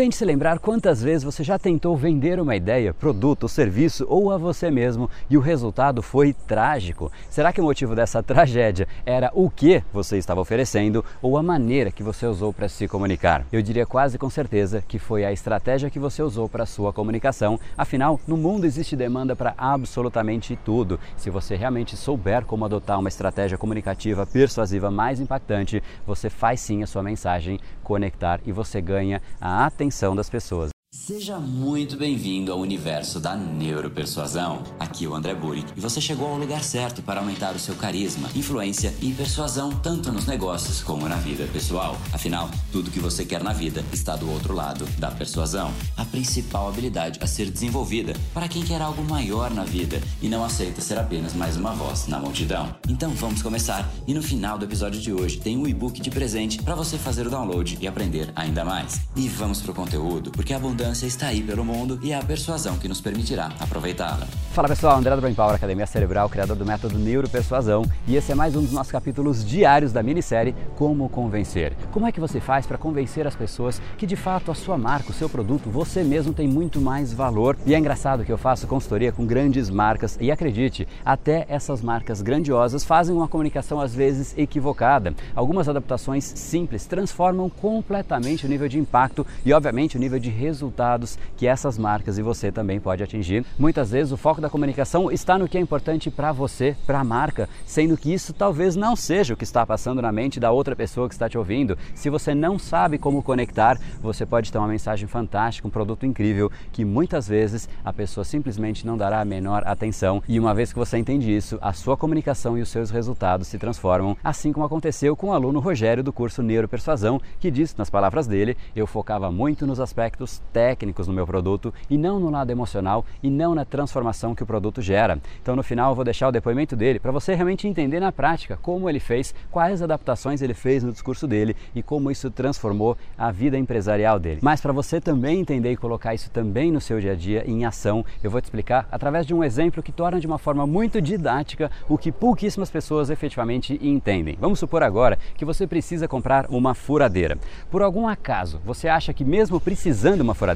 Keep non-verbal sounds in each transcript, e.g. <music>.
Tente se lembrar quantas vezes você já tentou vender uma ideia, produto serviço ou a você mesmo e o resultado foi trágico. Será que o motivo dessa <laughs> tragédia era o que você estava oferecendo ou a maneira que você usou para se comunicar? Eu diria quase com certeza que foi a estratégia que você usou para sua comunicação. Afinal, no mundo existe demanda para absolutamente tudo. Se você realmente souber como adotar uma estratégia comunicativa persuasiva mais impactante, você faz sim a sua mensagem conectar e você ganha a atenção das pessoas. Seja muito bem-vindo ao universo da neuropersuasão. Aqui é o André Buri e você chegou ao lugar certo para aumentar o seu carisma, influência e persuasão tanto nos negócios como na vida pessoal. Afinal, tudo que você quer na vida está do outro lado da persuasão. A principal habilidade a ser desenvolvida para quem quer algo maior na vida e não aceita ser apenas mais uma voz na multidão. Então vamos começar e no final do episódio de hoje tem um e-book de presente para você fazer o download e aprender ainda mais. E vamos pro conteúdo, porque a abundância está aí pelo mundo e é a persuasão que nos permitirá aproveitá-la. Fala pessoal, André do Brain Power, Academia Cerebral, criador do método Neuropersuasão, e esse é mais um dos nossos capítulos diários da minissérie Como Convencer. Como é que você faz para convencer as pessoas que de fato a sua marca, o seu produto, você mesmo tem muito mais valor? E é engraçado que eu faço consultoria com grandes marcas e acredite, até essas marcas grandiosas fazem uma comunicação às vezes equivocada. Algumas adaptações simples transformam completamente o nível de impacto e obviamente o nível de resultados que essas marcas e você também pode atingir. Muitas vezes o foco da comunicação está no que é importante para você, para a marca, sendo que isso talvez não seja o que está passando na mente da outra pessoa que está te ouvindo. Se você não sabe como conectar, você pode ter uma mensagem fantástica, um produto incrível que muitas vezes a pessoa simplesmente não dará a menor atenção. E uma vez que você entende isso, a sua comunicação e os seus resultados se transformam, assim como aconteceu com o aluno Rogério do curso Neuropersuasão, que disse nas palavras dele: "Eu focava muito nos aspectos técnicos no meu produto e não no lado emocional e não na transformação que o produto gera. Então, no final, eu vou deixar o depoimento dele para você realmente entender na prática como ele fez, quais adaptações ele fez no discurso dele e como isso transformou a vida empresarial dele. Mas para você também entender e colocar isso também no seu dia a dia em ação, eu vou te explicar através de um exemplo que torna de uma forma muito didática o que pouquíssimas pessoas efetivamente entendem. Vamos supor agora que você precisa comprar uma furadeira. Por algum acaso, você acha que mesmo precisando uma furadeira,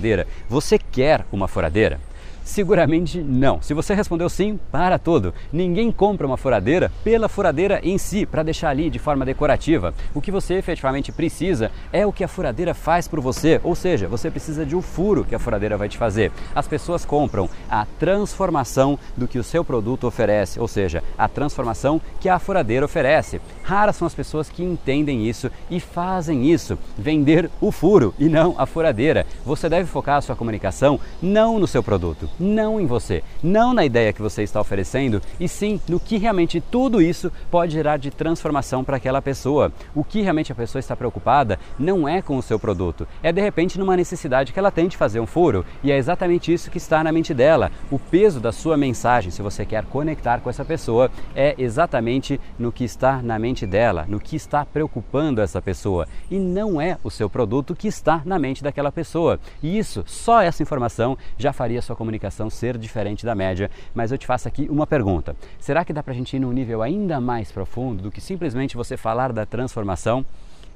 você quer uma furadeira? Seguramente não. Se você respondeu sim, para tudo. Ninguém compra uma furadeira pela furadeira em si, para deixar ali de forma decorativa. O que você efetivamente precisa é o que a furadeira faz por você, ou seja, você precisa de um furo que a furadeira vai te fazer. As pessoas compram a transformação do que o seu produto oferece, ou seja, a transformação que a furadeira oferece. Raras são as pessoas que entendem isso e fazem isso, vender o furo e não a furadeira. Você deve focar a sua comunicação não no seu produto, não em você, não na ideia que você está oferecendo, e sim no que realmente tudo isso pode gerar de transformação para aquela pessoa. O que realmente a pessoa está preocupada não é com o seu produto, é de repente numa necessidade que ela tem de fazer um furo, e é exatamente isso que está na mente dela. O peso da sua mensagem, se você quer conectar com essa pessoa, é exatamente no que está na mente dela, no que está preocupando essa pessoa, e não é o seu produto que está na mente daquela pessoa. E isso, só essa informação já faria sua comunicação ser diferente da média. Mas eu te faço aqui uma pergunta: será que dá para a gente ir num nível ainda mais profundo do que simplesmente você falar da transformação?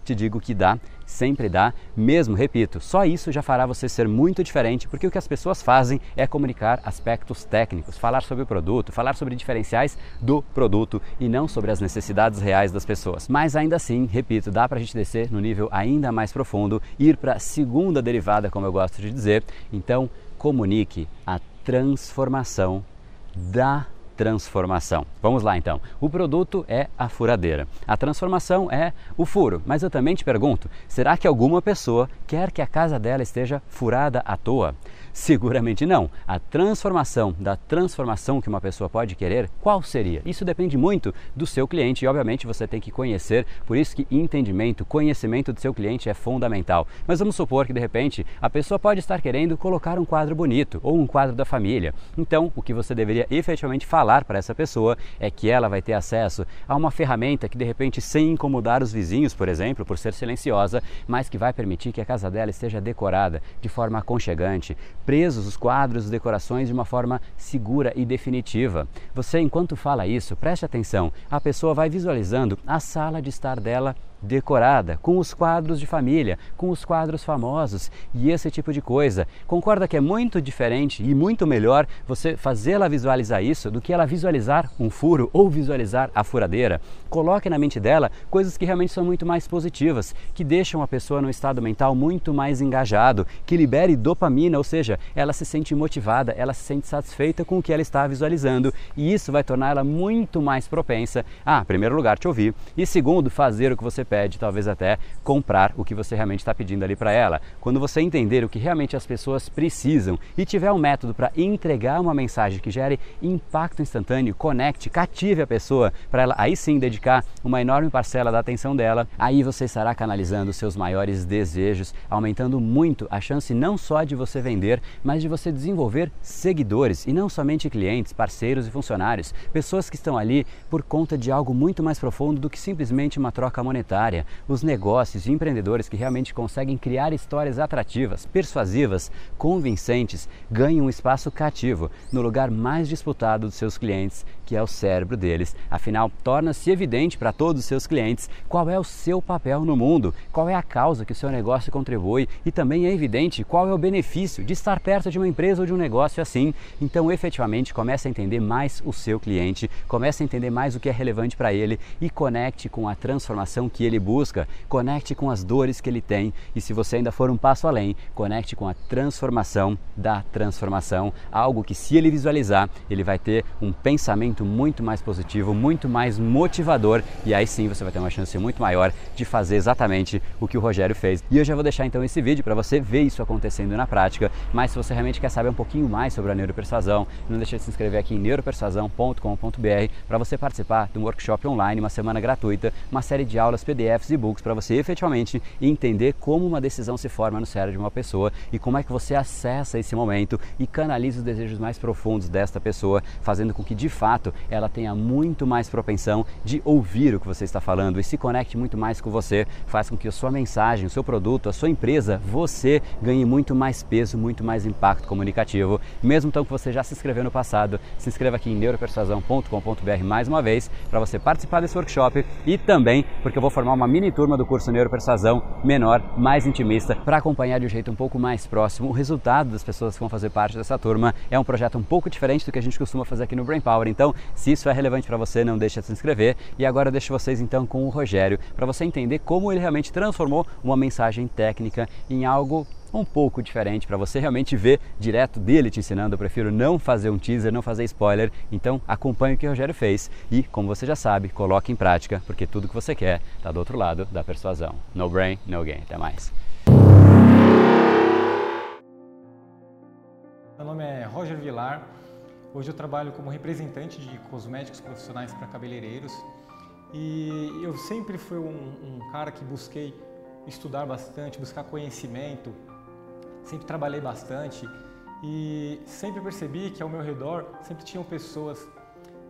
te digo que dá, sempre dá, mesmo, repito, só isso já fará você ser muito diferente, porque o que as pessoas fazem é comunicar aspectos técnicos, falar sobre o produto, falar sobre diferenciais do produto e não sobre as necessidades reais das pessoas. Mas ainda assim, repito, dá para a gente descer no nível ainda mais profundo, ir para a segunda derivada, como eu gosto de dizer. Então, comunique a transformação da transformação. Vamos lá então. O produto é a furadeira. A transformação é o furo. Mas eu também te pergunto: será que alguma pessoa quer que a casa dela esteja furada à toa? Seguramente não. A transformação da transformação que uma pessoa pode querer, qual seria? Isso depende muito do seu cliente e, obviamente, você tem que conhecer. Por isso que entendimento, conhecimento do seu cliente é fundamental. Mas vamos supor que de repente a pessoa pode estar querendo colocar um quadro bonito ou um quadro da família. Então, o que você deveria efetivamente falar para essa pessoa é que ela vai ter acesso a uma ferramenta que de repente, sem incomodar os vizinhos, por exemplo, por ser silenciosa, mas que vai permitir que a casa dela esteja decorada de forma aconchegante, presos os quadros, as decorações de uma forma segura e definitiva. Você, enquanto fala isso, preste atenção, a pessoa vai visualizando a sala de estar dela decorada, com os quadros de família, com os quadros famosos e esse tipo de coisa. Concorda que é muito diferente e muito melhor você fazê-la visualizar isso do que ela visualizar um furo ou visualizar a furadeira? Coloque na mente dela coisas que realmente são muito mais positivas, que deixam a pessoa num estado mental muito mais engajado, que libere dopamina, ou seja, ela se sente motivada, ela se sente satisfeita com o que ela está visualizando e isso vai tornar ela muito mais propensa a, em primeiro lugar, te ouvir e segundo, fazer o que você pede, talvez até comprar o que você realmente está pedindo ali para ela. Quando você entender o que realmente as pessoas precisam e tiver um método para entregar uma mensagem que gere impacto instantâneo, conecte, cative a pessoa, para ela aí sim dedicar uma enorme parcela da atenção dela, aí você estará canalizando seus maiores desejos, aumentando muito a chance não só de você vender, mas de você desenvolver seguidores e não somente clientes, parceiros e funcionários, pessoas que estão ali por conta de algo muito mais profundo do que simplesmente uma troca monetária. Os negócios e empreendedores que realmente conseguem criar histórias atrativas, persuasivas, convincentes, ganham um espaço cativo no lugar mais disputado dos seus clientes, que é o cérebro deles. Afinal, torna-se evidente para todos os seus clientes qual é o seu papel no mundo, qual é a causa que o seu negócio contribui e também é evidente qual é o benefício de estar perto de uma empresa ou de um negócio assim. Então, efetivamente, comece a entender mais o seu cliente, comece a entender mais o que é relevante para ele e conecte com a transformação que ele busca, conecte com as dores que ele tem. E se você ainda for um passo além, conecte com a transformação da transformação, algo que se ele visualizar, ele vai ter um pensamento muito mais positivo, muito mais motivador. E aí sim você vai ter uma chance muito maior de fazer exatamente o que o Rogério fez. E eu já vou deixar então esse vídeo para você ver isso acontecendo na prática, mas se você realmente quer saber um pouquinho mais sobre a neuropersuasão, não deixe de se inscrever aqui em neuropersuasão.com.br para você participar de um workshop online, uma semana gratuita, uma série de aulas, PDFs e books para você efetivamente entender como uma decisão se forma no cérebro de uma pessoa e como é que você acessa esse momento e canaliza os desejos mais profundos desta pessoa, fazendo com que de fato ela tenha muito mais propensão de ouvir o que você está falando e se conecte muito mais com você, faz com que a sua mensagem, o seu produto, a sua empresa, você ganhe muito mais peso, muito mais impacto comunicativo. Mesmo então que você já se inscreveu no passado, se inscreva aqui em neuropersuasão.com.br mais uma vez para você participar desse workshop e também porque eu vou formar uma mini turma do curso Neuropersuasão menor, mais intimista, para acompanhar de um jeito um pouco mais próximo o resultado das pessoas que vão fazer parte dessa turma. É um projeto um pouco diferente do que a gente costuma fazer aqui no Brain Power. Então, se isso é relevante para você, não deixe de se inscrever. E agora eu deixo vocês então com o Rogério para você entender como ele realmente transformou uma mensagem técnica em algo um pouco diferente para você realmente ver direto dele te ensinando. Eu prefiro não fazer um teaser, não fazer spoiler. Então acompanhe o que o Rogério fez e, como você já sabe, coloque em prática, porque tudo que você quer está do outro lado da persuasão. No brain, no gain. Até mais. Meu nome é Roger Vilar. Hoje eu trabalho como representante de cosméticos profissionais para cabeleireiros e eu sempre fui um, um cara que busquei estudar bastante, buscar conhecimento, sempre trabalhei bastante e sempre percebi que ao meu redor sempre tinham pessoas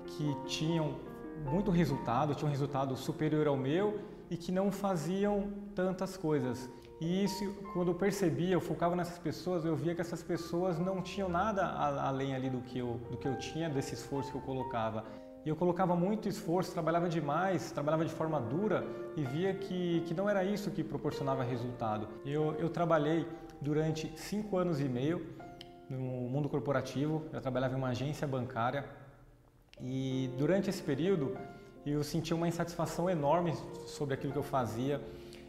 que tinham muito resultado, tinham um resultado superior ao meu e que não faziam tantas coisas. E isso, quando eu percebia, eu focava nessas pessoas, eu via que essas pessoas não tinham nada além ali do que eu, do que eu tinha, desse esforço que eu colocava. E eu colocava muito esforço, trabalhava demais, trabalhava de forma dura e via que, que não era isso que proporcionava resultado. Eu, eu trabalhei durante cinco anos e meio no mundo corporativo, eu trabalhava em uma agência bancária e durante esse período eu sentia uma insatisfação enorme sobre aquilo que eu fazia.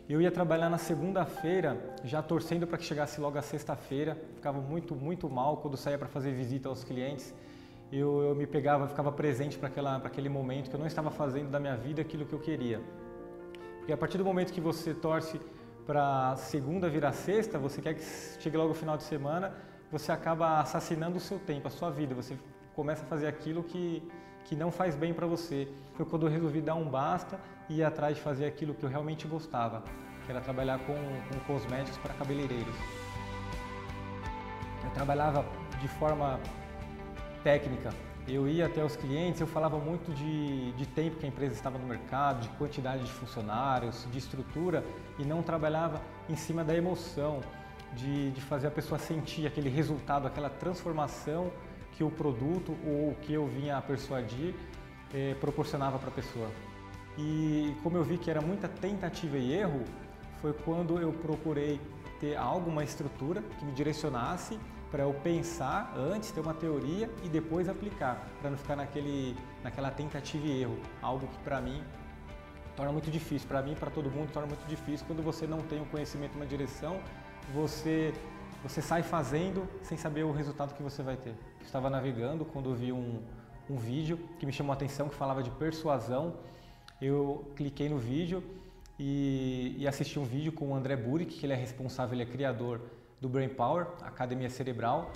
Eu ia trabalhar na segunda-feira, já torcendo para que chegasse logo a sexta-feira, ficava muito, muito mal quando saía para fazer visita aos clientes eu, eu me pegava, ficava presente para aquele momento que eu não estava fazendo da minha vida aquilo que eu queria. Porque a partir do momento que você torce para segunda virar sexta, você quer que chegue logo o final de semana, você acaba assassinando o seu tempo, a sua vida. Você começa a fazer aquilo que, que não faz bem para você. Foi quando eu resolvi dar um basta e ir atrás de fazer aquilo que eu realmente gostava, que era trabalhar com, com cosméticos para cabeleireiros. Eu trabalhava de forma técnica. Eu ia até os clientes, eu falava muito de, de tempo que a empresa estava no mercado, de quantidade de funcionários, de estrutura e não trabalhava em cima da emoção, de, de fazer a pessoa sentir aquele resultado, aquela transformação que o produto ou o que eu vinha a persuadir eh, proporcionava para a pessoa. E como eu vi que era muita tentativa e erro, foi quando eu procurei ter alguma estrutura que me direcionasse para eu pensar antes, ter uma teoria e depois aplicar, para não ficar naquele, naquela tentativa e erro, algo que para mim torna muito difícil, para mim para todo mundo torna muito difícil quando você não tem um conhecimento, uma direção, você você sai fazendo sem saber o resultado que você vai ter. Estava navegando quando vi um, um vídeo que me chamou a atenção que falava de persuasão. Eu cliquei no vídeo e, e assisti um vídeo com o André Burick, que ele é responsável, ele é criador do Brain Power, Academia Cerebral.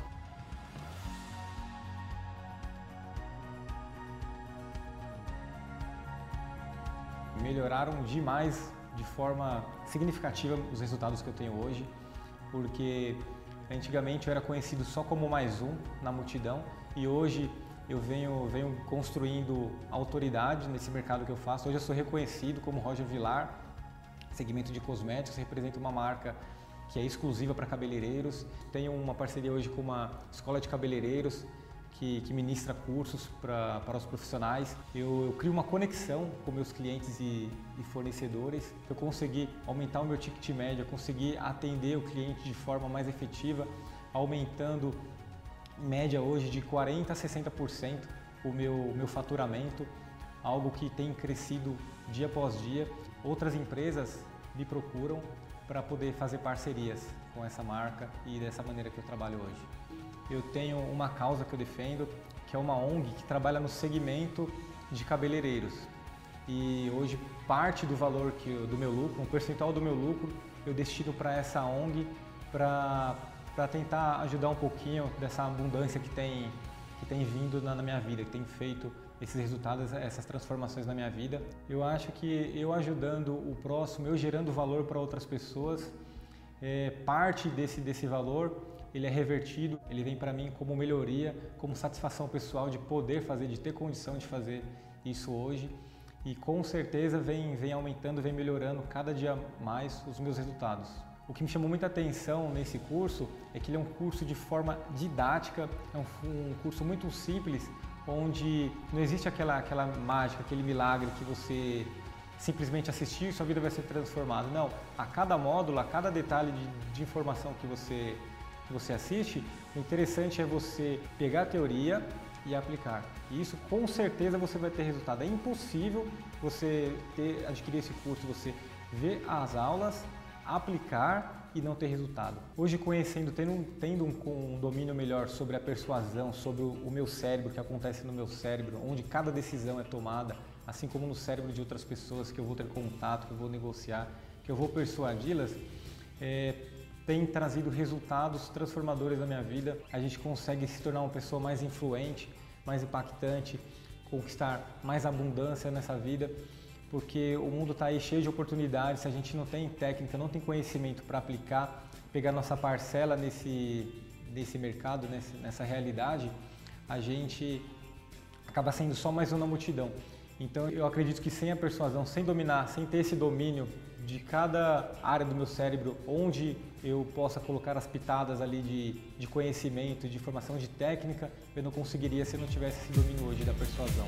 Melhoraram demais, de forma significativa, os resultados que eu tenho hoje, porque antigamente eu era conhecido só como mais um na multidão e hoje eu venho, venho construindo autoridade nesse mercado que eu faço. Hoje eu sou reconhecido como Roger Vilar, segmento de cosméticos, representa uma marca que é exclusiva para cabeleireiros. Tenho uma parceria hoje com uma escola de cabeleireiros que, que ministra cursos para os profissionais. Eu, eu, crio uma conexão com meus clientes e, e, fornecedores. Eu consegui aumentar o meu ticket médio, consegui atender o cliente de forma mais efetiva, aumentando média hoje de 40% a 60% o meu, meu faturamento, algo que tem crescido dia após dia. Outras empresas me procuram para poder fazer parcerias com essa marca e dessa maneira que eu trabalho hoje. Eu tenho uma causa que eu defendo, que é uma ONG que trabalha no segmento de cabeleireiros. E hoje parte do valor que eu, do meu lucro, um percentual do meu lucro, eu destino para essa ONG para tentar ajudar um pouquinho dessa abundância que tem que tem vindo na, na minha vida, que tem feito esses resultados, essas transformações na minha vida. Eu acho que eu ajudando o próximo, eu gerando valor para outras pessoas, é, parte desse, desse valor ele é revertido, ele vem para mim como melhoria, como satisfação pessoal de poder fazer, de ter condição de fazer isso hoje. E com certeza vem, vem aumentando, vem melhorando cada dia mais os meus resultados. O que me chamou muita atenção nesse curso é que ele é um curso de forma didática, é um, um curso muito simples, onde não existe aquela, aquela mágica, aquele milagre que você simplesmente assistir e sua vida vai ser transformada. Não, a cada módulo, a cada detalhe de, de informação que você, que você assiste, o interessante é você pegar a teoria e aplicar. E isso com certeza você vai ter resultado. É impossível você ter, adquirir esse curso, você ver as aulas, aplicar e não ter resultado. Hoje, conhecendo, tendo, tendo um, um, domínio melhor sobre a persuasão, sobre o, o meu cérebro, o que acontece no meu cérebro, onde cada decisão é tomada, assim como no cérebro de outras pessoas que eu vou ter contato, que eu vou negociar, que eu vou persuadi-las, é, tem trazido resultados transformadores na minha vida. A gente consegue se tornar uma pessoa mais influente, mais impactante, conquistar mais abundância nessa vida porque o mundo está aí cheio de oportunidades, se a gente não tem técnica, não tem conhecimento para aplicar, pegar nossa parcela nesse, nesse mercado, nessa realidade, a gente acaba sendo só mais uma multidão. Então eu acredito que sem a persuasão, sem dominar, sem ter esse domínio de cada área do meu cérebro, onde eu possa colocar as pitadas ali de, de conhecimento, de formação de técnica, eu não conseguiria se eu não tivesse esse domínio hoje da persuasão.